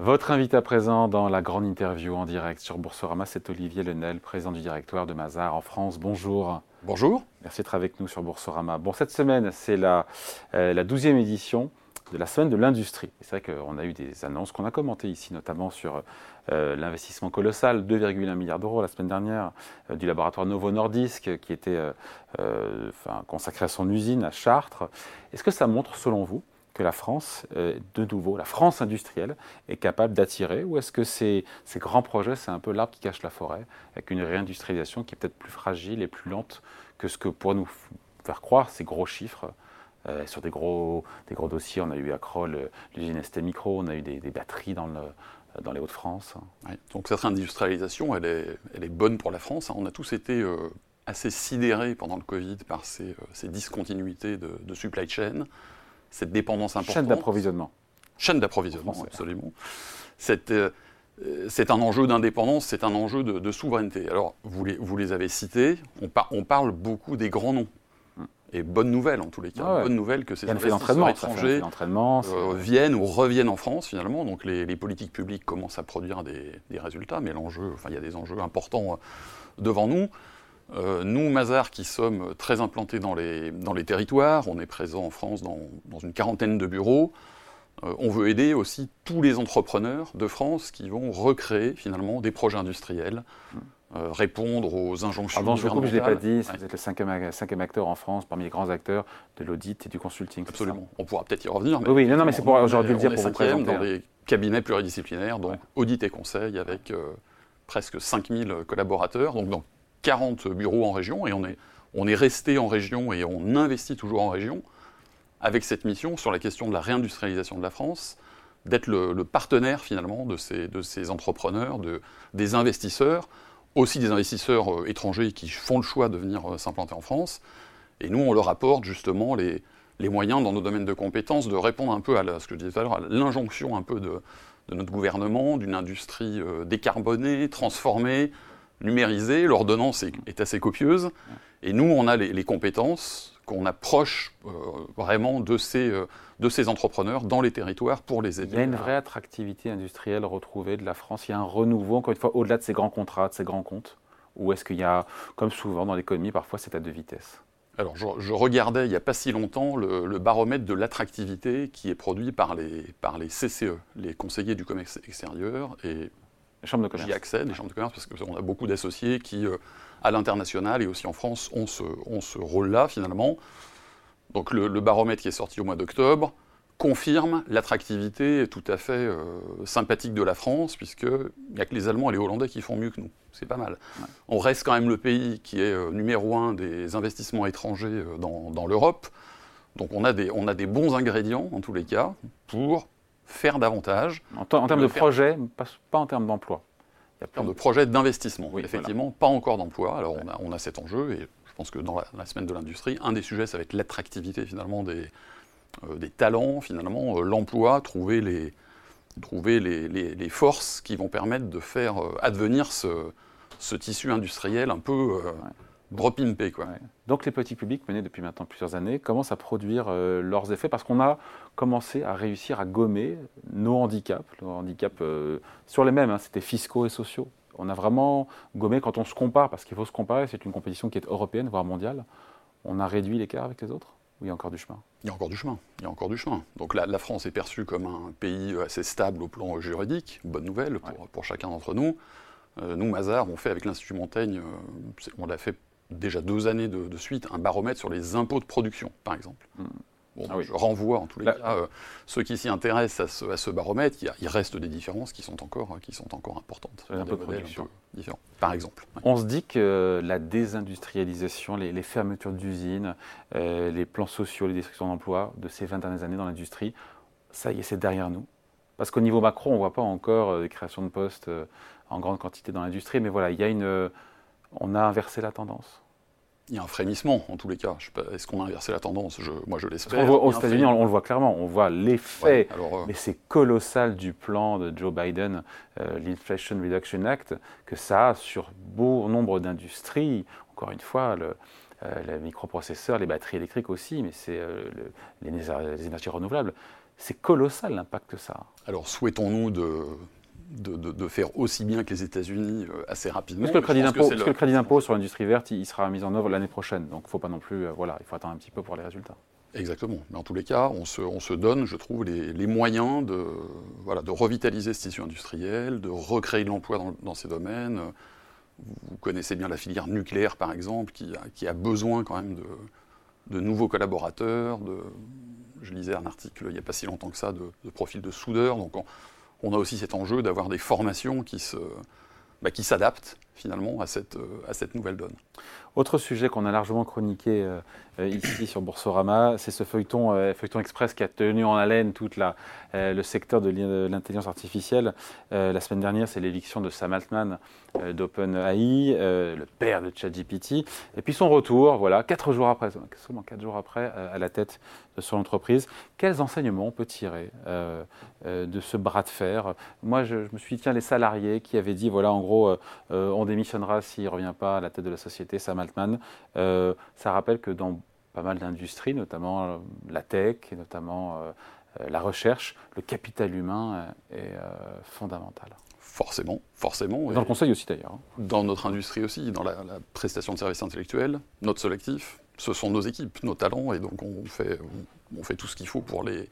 Votre invité à présent dans la grande interview en direct sur Boursorama, c'est Olivier Lenel, président du directoire de Mazar en France. Bonjour. Bonjour. Merci d'être avec nous sur Boursorama. Bon, cette semaine, c'est la, euh, la 12e édition de la semaine de l'industrie. C'est vrai qu'on a eu des annonces qu'on a commentées ici, notamment sur euh, l'investissement colossal, 2,1 milliards d'euros la semaine dernière, euh, du laboratoire Novo Nordisk qui était euh, consacré à son usine à Chartres. Est-ce que ça montre, selon vous, que la France, de nouveau, la France industrielle, est capable d'attirer Ou est-ce que ces, grands projets, c'est un peu l'arbre qui cache la forêt, avec une réindustrialisation qui est peut-être plus fragile et plus lente que ce que pour nous faire croire ces gros chiffres sur des gros, dossiers, on a eu à Kroll l'usine ST Micro, on a eu des, batteries dans le, dans les Hauts-de-France. Donc cette réindustrialisation, elle est, bonne pour la France. Hein. On a tous été euh, assez sidérés pendant le Covid par euh, ces discontinuités de, supply chain, cette dépendance importante. Chaîne d'approvisionnement. Chaîne d'approvisionnement, absolument. Euh, c'est un enjeu d'indépendance, c'est un enjeu de, souveraineté. Alors, vous les, vous les avez cités, on, on parle beaucoup des grands noms. Et bonne nouvelle en tous les cas, ah bonne nouvelle que ces investisseurs étrangers euh, viennent ou reviennent en France finalement. Donc les, politiques publiques commencent à produire des, résultats, mais l'enjeu, enfin il y a des enjeux importants euh, devant nous. Euh, nous, Mazar, qui sommes très implantés dans les, dans les territoires, on est présent en France dans, dans une quarantaine de bureaux. on veut aider aussi tous les entrepreneurs de France qui vont recréer finalement des projets industriels. Euh, répondre aux injonctions Pardon, je coupe, je ne l'ai pas dit, vous êtes le cinquième, acteur en France, parmi les grands acteurs de l'audit et du consulting. Absolument. On pourra peut-être y revenir. Mais oui, non, non, mais c'est pour aujourd'hui le dire pour vous présenter. dans des cabinets pluridisciplinaires, donc audit et conseil, avec euh, presque 5000 collaborateurs, donc dans 40 bureaux en région, et on est, resté en région et on investit toujours en région, avec cette mission sur la question de la réindustrialisation de la France, d'être le, partenaire finalement de ces, entrepreneurs, de, des investisseurs, aussi des investisseurs euh, étrangers qui font le choix de venir euh, s'implanter en France. Et nous, on leur apporte justement les, les, moyens dans nos domaines de compétences de répondre un peu à ce que je disais tout à l'heure, à l'injonction un peu de, de notre gouvernement, d'une industrie euh, décarbonée, transformée, numérisée. L'ordonnance est, est, assez copieuse. Et nous, on a les, les compétences qu'on approche vraiment de ces, de ces entrepreneurs dans les territoires pour les aider. Il y a une vraie attractivité industrielle retrouvée de la France. Il y a un renouveau, encore une fois, au-delà de ces grands contrats, de ces grands comptes Ou est-ce qu'il y a, comme souvent dans l'économie, parfois c'est à deux vitesses? Alors, je, regardais il n'y a pas si longtemps le, baromètre de l'attractivité qui est produit par les, par les CCE, les conseillers du commerce extérieur, et les chambres de commerce. J'y accède, les chambres de commerce, parce qu'on a beaucoup d'associés qui, euh, à l'international et aussi en France, ont ce, ont ce rôle-là finalement. Donc le, baromètre qui est sorti au mois d'octobre confirme l'attractivité tout à fait euh, sympathique de la France, puisqu'il n'y a que les Allemands et les Hollandais qui font mieux que nous. C'est pas mal. On reste quand même le pays qui est euh, numéro un des investissements étrangers euh, dans, l'Europe. Donc on a, des, on a des bons ingrédients, en tous les cas, pour faire davantage. En, termes de projet, pas, en termes d'emploi. En termes de projet d'investissement, oui, effectivement, pas encore d'emploi. Alors on, a, on, a, cet enjeu, et je pense que dans la, semaine de l'industrie, un des sujets, ça va être l'attractivité finalement des, euh, des talents, finalement, euh, l'emploi, trouver, les, trouver les, les, forces qui vont permettre de faire euh, advenir ce, ce tissu industriel un peu drop-in-pay. Quoi. Donc les petits publics menés depuis maintenant plusieurs années commencent à produire leurs effets parce qu'on a commencé à réussir à gommer nos handicaps, nos handicaps sur les mêmes, hein, c'était fiscaux et sociaux on a vraiment gommé quand on se compare, parce qu'il faut se comparer, c'est une compétition qui est européenne, voire mondiale. On a réduit l'écart avec les autres Ou il y a encore du chemin? Il y a encore du chemin. Il y a encore du chemin. Donc la, la France est perçue comme un pays assez stable au plan juridique. Bonne nouvelle pour, chacun d'entre nous. Euh, nous, Mazar, on fait avec l'Institut Montaigne, euh, on l'a fait déjà deux années de, suite, un baromètre sur les impôts de production, par exemple. Hmm. Ah je renvoie en tous les cas euh, ceux qui s'y intéressent à ce, baromètre. Il, reste des différences qui sont encore, qui sont encore importantes. Un peu production. différents, par exemple. On se dit que la désindustrialisation, les, fermetures d'usines, euh, les plans sociaux, les destructions d'emplois de ces 20 dernières années dans l'industrie, ça y est, c'est derrière nous. Parce qu'au niveau macro, on ne voit pas encore euh, des créations de postes en grande quantité dans l'industrie, mais voilà, il y a une, on a inversé la tendance il y a un frémissement en tous les cas. Est-ce qu'on a inversé la tendance? Moi, je l'espère. Aux États-Unis, on, le voit clairement. On voit l'effet, euh, mais c'est colossal du plan de Joe Biden, euh, l'Inflation Reduction Act, que ça a sur bon nombre d'industries. Encore une fois, le, euh, les microprocesseurs, les batteries électriques aussi, mais c'est les, énergies renouvelables c'est colossal l'impact que ça a. Alors souhaitons-nous de, de, faire aussi bien que les États-Unis euh, assez rapidement. Parce que le crédit d'impôt sur l'industrie verte, il sera mis en œuvre l'année prochaine. Donc il ne faut pas non plus, euh, voilà, il faut attendre un petit peu pour les résultats. Exactement. Mais en tous les cas, on se, on se donne, je trouve, les, moyens de, voilà, de revitaliser ce tissu industriel, de recréer de l'emploi dans, ces domaines. Vous connaissez bien la filière nucléaire, par exemple, qui a, qui a besoin quand même de, de nouveaux collaborateurs. De, je lisais un article il n'y a pas si longtemps que ça de, de profils de soudeurs. Donc on, a aussi cet enjeu d'avoir des formations qui bah, qui s'adaptent finalement à cette, à cette nouvelle donne. Autre sujet qu'on a largement chroniqué euh, euh, ici sur Boursorama, c'est ce feuilleton, euh, feuilleton express qui a tenu en haleine tout le secteur de l'intelligence artificielle. la semaine dernière, c'est l'éviction de Sam Altman d'OpenAI, le père de ChatGPT, et puis son retour, voilà, quatre jours après, seulement quatre jours après, à la tête de son entreprise. Quels enseignements on peut tirer de ce bras de fer? Moi, je, je, me suis dit, tiens, les salariés qui avaient dit, voilà, en gros, on démissionnera s'il ne revient pas à la tête de la société, Sam Altman, euh, ça rappelle que dans pas mal d'industries, notamment euh, la tech et notamment euh, la recherche, le capital humain est fondamental. Forcément, forcément. Dans le conseil aussi d'ailleurs. Hein. Dans notre industrie aussi, dans la, prestation de services intellectuels, notre sélectif, ce sont nos équipes, nos talents, et donc on fait, on, fait tout ce qu'il faut pour les,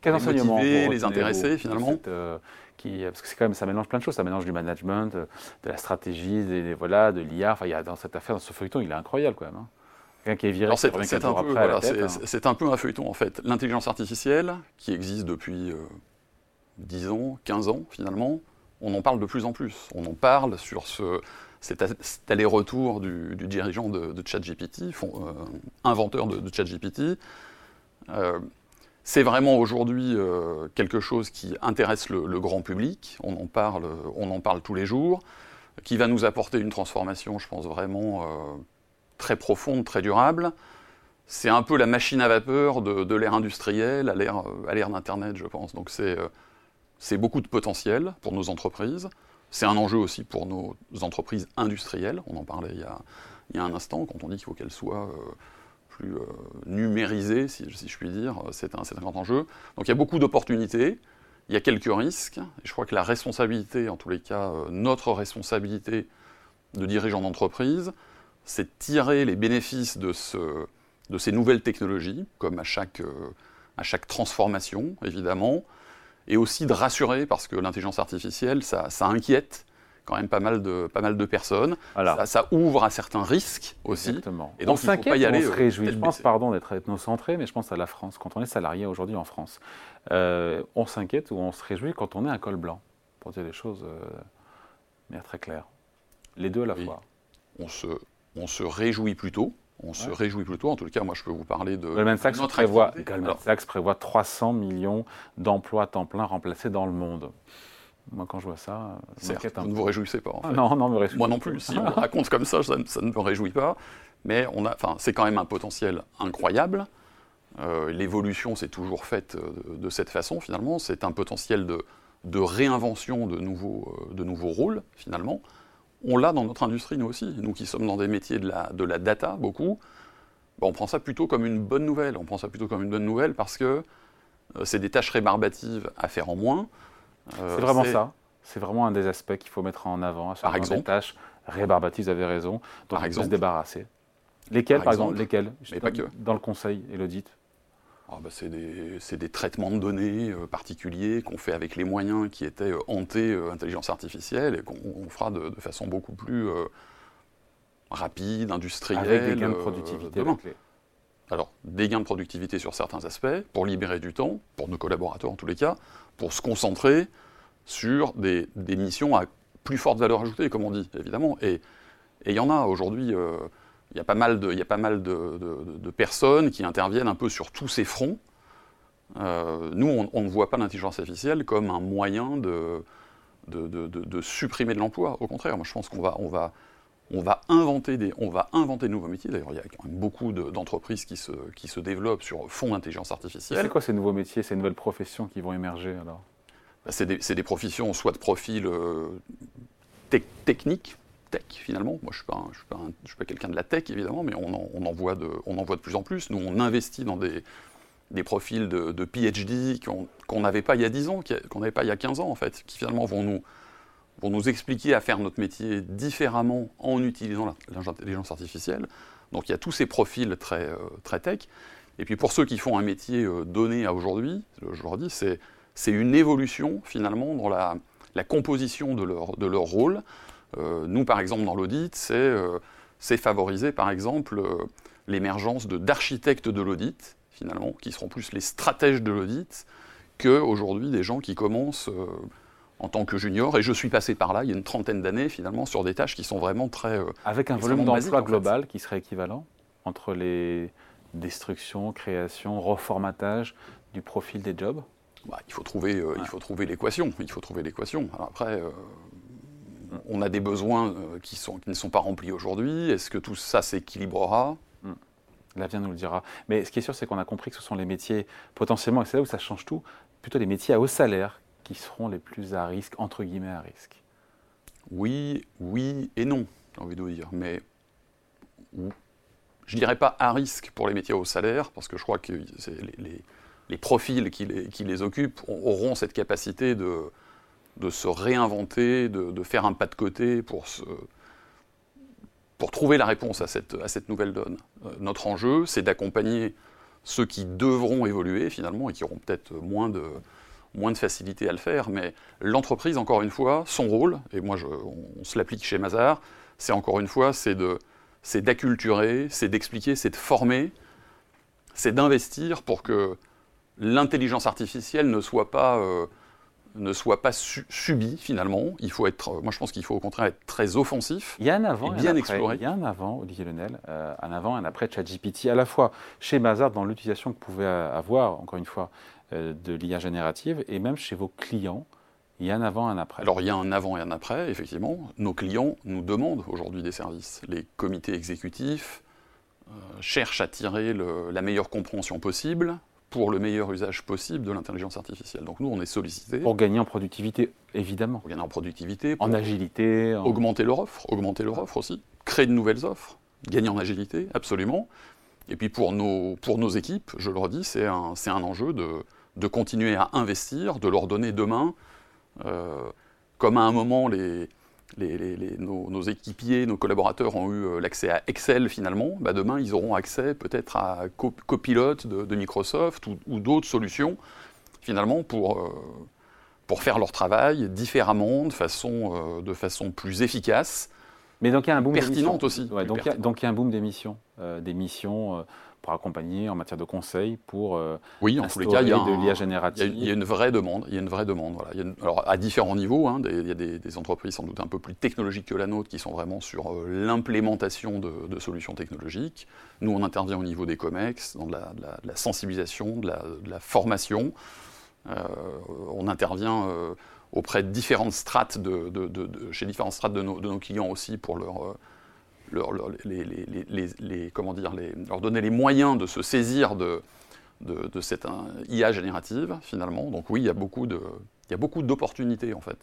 Quel les motiver, les intéresser finalement qui, parce que c'est quand même, ça mélange plein de choses, ça mélange du management, de, la stratégie, des, voilà, de l'IA. Enfin, il y a dans cette affaire, dans ce feuilleton, il est incroyable quand même. Hein. Quelqu'un qui est viré, c'est un, peu, hein. c'est un peu un feuilleton en fait. L'intelligence artificielle, qui existe depuis 10 euh, ans, 15 ans finalement, on en parle de plus en plus. On en parle sur ce, cet, aller-retour du, dirigeant de, de ChatGPT, euh, inventeur de, de ChatGPT. Euh, c'est vraiment aujourd'hui euh, quelque chose qui intéresse le, grand public. On en, parle, tous les jours, qui va nous apporter une transformation, je pense, vraiment euh, très profonde, très durable. C'est un peu la machine à vapeur de, l'ère industrielle à l'ère d'Internet, je pense. Donc c'est beaucoup de potentiel pour nos entreprises. C'est un enjeu aussi pour nos entreprises industrielles. On en parlait il y a, un instant, quand on dit qu'il faut qu'elles soient euh, plus euh, numérisé, si, je puis dire. C'est un, un, grand enjeu. Donc il y a beaucoup d'opportunités, il y a quelques risques. Et je crois que la responsabilité, en tous les cas, euh, notre responsabilité de dirigeant d'entreprise, c'est de tirer les bénéfices de, ce, de ces nouvelles technologies, comme à chaque, euh, à chaque transformation, évidemment, et aussi de rassurer, parce que l'intelligence artificielle, ça inquiète quand même pas mal de, pas mal de personnes. Ça, ouvre à certains risques aussi. Exactement. Et donc, on s'inquiète on se euh, réjouit. Je pense, pardon d'être ethnocentré, mais je pense à la France. Quand on est salarié aujourd'hui en France, euh, on s'inquiète ou on se réjouit quand on est un col blanc, pour dire les choses euh, très claires. Les deux à la fois. On se, on se réjouit plutôt. On se réjouit plutôt. En tout cas, moi, je peux vous parler de. Goldman Sachs, prévoit, Goldman Sachs prévoit 300 millions d'emplois à temps plein remplacés dans le monde. Moi, quand je vois ça, ça vous ne vous réjouissez pas. En fait. non, non, me réjouis Moi non plus. Si on raconte comme ça, ça, ne me réjouit pas. Mais on a, c'est quand même un potentiel incroyable. Euh, l'évolution s'est toujours faite euh, de cette façon, finalement. C'est un potentiel de, de réinvention de nouveaux, euh, de nouveaux rôles, finalement. On l'a dans notre industrie, nous aussi. Nous qui sommes dans des métiers de la, de la data, beaucoup, ben, on prend ça plutôt comme une bonne nouvelle. On prend ça plutôt comme une bonne nouvelle parce que c'est des tâches rébarbatives à faire en moins. Euh, c'est vraiment ça. C'est vraiment un des aspects qu'il faut mettre en avant. Par exemple. Tâches rébarbatives, vous avez raison, dont par exemple. se débarrasser. Lesquelles, par, exemple, Lesquelles Mais pas que. Dans le conseil et l'audit ah bah c'est des, des, traitements de données euh, particuliers qu'on fait avec les moyens qui étaient euh, hantés intelligence artificielle et qu'on fera de, façon beaucoup plus rapide, industrielle. Avec des gains de productivité demain. Alors, des gains de productivité sur certains aspects, pour libérer du temps, pour nos collaborateurs en tous les cas, pour se concentrer sur des, missions à plus forte valeur ajoutée, comme on dit, évidemment. Et il y en a aujourd'hui, euh, il y a pas mal, de, personnes qui interviennent un peu sur tous ces fronts. Euh, nous, on, ne voit pas l'intelligence artificielle comme un moyen de, supprimer de l'emploi. Au contraire, moi je pense qu'on on va, on va, inventer des, on va inventer de nouveaux métiers. D'ailleurs, il y a quand même beaucoup d'entreprises qui, se, qui se développent sur fond d'intelligence artificielle. C'est quoi ces nouveaux métiers, ces nouvelles professions qui vont émerger alors? Bah, C'est des, des, professions soit de profil euh, technique, tech finalement. Moi, je ne suis pas, pas, quelqu'un de la tech évidemment, mais on en, on, en voit de, on en voit de plus en plus. Nous, on investit dans des, des profils de, PhD qu'on n'avait pas il y a 10 ans, qu'on n'avait pas il y a 15 ans en fait, qui finalement vont nous, vont nous expliquer à faire notre métier différemment en utilisant l'intelligence artificielle. Donc il y a tous ces profils très, euh, très tech. Et puis pour ceux qui font un métier euh, donné à aujourd'hui, je leur dis, c'est, une évolution finalement dans la, composition de leur, de leur rôle. Euh, nous, par exemple, dans l'audit, c'est, favoriser, par exemple, l'émergence d'architectes de l'audit, finalement, qui seront plus les stratèges de l'audit, qu'aujourd'hui des gens qui commencent en tant que junior, et je suis passé par là il y a une trentaine d'années finalement sur des tâches qui sont vraiment très... Euh, Avec un volume d'emploi global qui serait équivalent entre les destructions, créations, reformatage du profil des jobs? Bah, il faut trouver, euh, il faut trouver l'équation. Il faut trouver l'équation. après, euh, on a des besoins qui, sont, qui ne sont pas remplis aujourd'hui. Est-ce que tout ça s'équilibrera? Hmm. L'avenir nous le dira. Mais ce qui est sûr, c'est qu'on a compris que ce sont les métiers potentiellement, et c'est là où ça change tout, plutôt les métiers à haut salaire qui seront les plus à risque, entre guillemets à risque Oui, oui et non, j'ai envie de vous dire. Mais je ne dirais pas à risque pour les métiers au salaire, parce que je crois que les, profils qui les, occupent auront cette capacité de, se réinventer, de, faire un pas de côté pour, trouver la réponse à cette, à cette nouvelle donne. Euh, notre enjeu, c'est d'accompagner ceux qui devront évoluer finalement et qui auront peut-être moins de, moins de facilité à le faire, mais l'entreprise, encore une fois, son rôle, et moi je, on, se l'applique chez Mazar, c'est encore une fois, c'est de c'est d'acculturer, c'est d'expliquer, c'est de former, c'est d'investir pour que l'intelligence artificielle ne soit pas, euh, ne soit pas subie finalement. Il faut être, moi je pense qu'il faut au contraire être très offensif. Il y a un avant et, bien explorer. Il y a un avant, Olivier Lenel, euh, un avant et un après ChatGPT, à la fois chez Mazar dans l'utilisation que pouvez avoir, encore une fois, de l'IA générative et même chez vos clients, il y a un avant et un après. Alors il y a un avant et un après, effectivement. Nos clients nous demandent aujourd'hui des services. Les comités exécutifs euh, cherchent à tirer la meilleure compréhension possible pour le meilleur usage possible de l'intelligence artificielle. Donc nous, on est sollicités. Pour gagner en productivité, évidemment. Pour gagner en productivité. en agilité. Augmenter leur offre, augmenter leur offre aussi. Créer de nouvelles offres. Gagner en agilité, absolument. Et puis pour nos, pour nos équipes, je le redis, c'est un, un enjeu de, de continuer à investir, de leur donner demain, euh, comme à un moment les, nos, équipiers, nos collaborateurs ont eu euh, l'accès à Excel finalement, bah demain ils auront accès peut-être à Copilot de, Microsoft ou, d'autres solutions finalement pour, euh, pour faire leur travail différemment, de façon, de façon plus efficace. Mais donc il y a un boom pertinente aussi. donc, il y a, donc, il y a un boom d'émissions, des missions pour accompagner en matière de conseil, pour euh, oui, en tous les cas, il y a de l'IA générative. Il y, a une vraie demande. Il y a une vraie demande. Voilà. alors à différents niveaux, hein, il y a des, entreprises sans doute un peu plus technologiques que la nôtre qui sont vraiment sur euh, l'implémentation de, solutions technologiques. Nous, on intervient au niveau des COMEX, dans de la, sensibilisation, de la, formation. Euh, on intervient auprès de différentes strates de, chez différentes strates de nos, nos clients aussi pour leur leur, donner les moyens de se saisir de, cette IA générative, finalement. Donc oui, il y a beaucoup de... Il y a beaucoup d'opportunités en fait.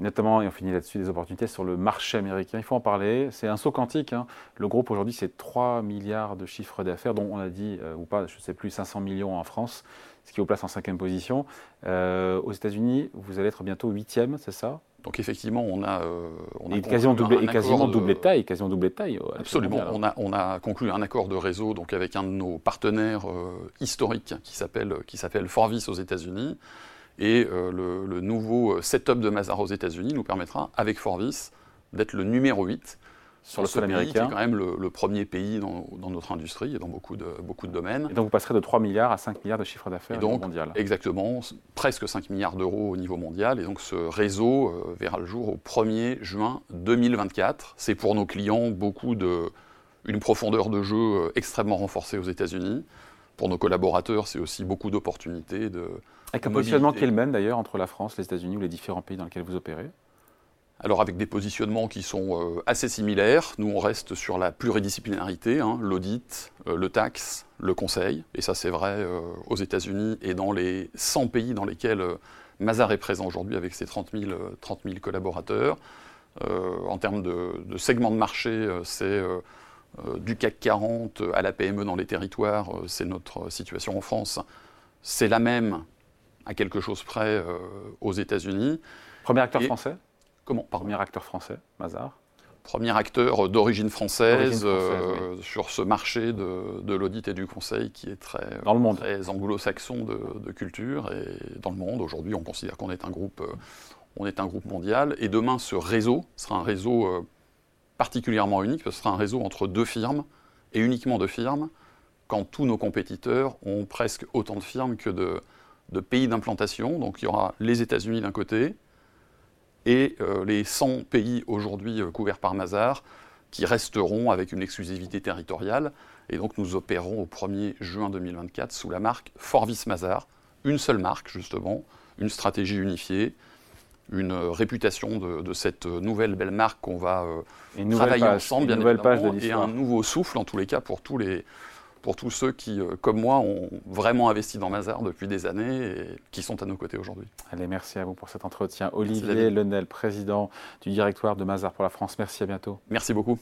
notamment, et on finit là-dessus, des opportunités sur le marché américain. Il faut en parler. C'est un saut quantique. Hein. Le groupe aujourd'hui, c'est 3 milliards de chiffres d'affaires, dont on a dit, euh, ou pas, je ne sais plus, 500 millions en France, ce qui vous place en cinquième position. Euh, aux États-Unis, vous allez être bientôt huitième, c'est ça? Donc effectivement, on a, euh, on a quasiment doublé, et quasiment doublé de taille, quasiment doublé de taille. Absolument. On a, on a conclu un accord de réseau donc avec un de nos partenaires euh, historiques qui s'appelle qui s'appelle Forvis aux États-Unis, et euh, le, le, nouveau setup de Mazar aux États-Unis nous permettra avec Forvis d'être le numéro 8 sur le sol américain. Qui est quand même le, premier pays dans, notre industrie et dans beaucoup de, beaucoup de domaines. Et donc vous passerez de 3 milliards à 5 milliards de chiffre d'affaires mondial. Exactement, presque 5 milliards d'euros au niveau mondial. Et donc ce réseau euh, verra le jour au 1er juin 2024. C'est pour nos clients beaucoup de, une profondeur de jeu euh, extrêmement renforcée aux États-Unis. Pour nos collaborateurs, c'est aussi beaucoup d'opportunités de. Avec un positionnement qui est le même d'ailleurs entre la France, les États-Unis ou les différents pays dans lesquels vous opérez alors avec des positionnements qui sont euh, assez similaires, nous on reste sur la pluridisciplinarité, hein, l'audit, euh, le taxe, le conseil, et ça c'est vrai euh, aux États-Unis et dans les 100 pays dans lesquels Mazar est présent aujourd'hui avec ses 30 000, collaborateurs. en termes de, de, segment de marché, c'est du CAC 40 à la PME dans les territoires, c'est notre situation en France. C'est la même, à quelque chose près, aux États-Unis. Premier acteur français? Comment? Premier acteur français, Mazar Premier acteur d'origine française, euh, sur ce marché de, l'audit et du conseil qui est très, très anglo-saxon de, culture. Et dans le monde, aujourd'hui, on considère qu'on est, un groupe, euh, on est un groupe mondial. Et demain, ce réseau sera un réseau euh, particulièrement unique, parce que ce sera un réseau entre deux firmes, et uniquement deux firmes, quand tous nos compétiteurs ont presque autant de firmes que de, de pays d'implantation. Donc il y aura les États-Unis d'un côté, et euh, les 100 pays aujourd'hui euh, couverts par Mazar qui resteront avec une exclusivité territoriale. Et donc nous opérons au 1er juin 2024 sous la marque Forvis Mazar, une seule marque justement, une stratégie unifiée, une euh, réputation de, cette nouvelle belle marque qu'on va travailler ensemble, bien évidemment, et un nouveau souffle en tous les cas pour tous les, pour tous ceux qui, euh, comme moi, ont vraiment investi dans Mazar depuis des années et qui sont à nos côtés aujourd'hui. Allez, merci à vous pour cet entretien. Olivier Lenel, président du directoire de Mazar pour la France. Merci, à bientôt. Merci beaucoup.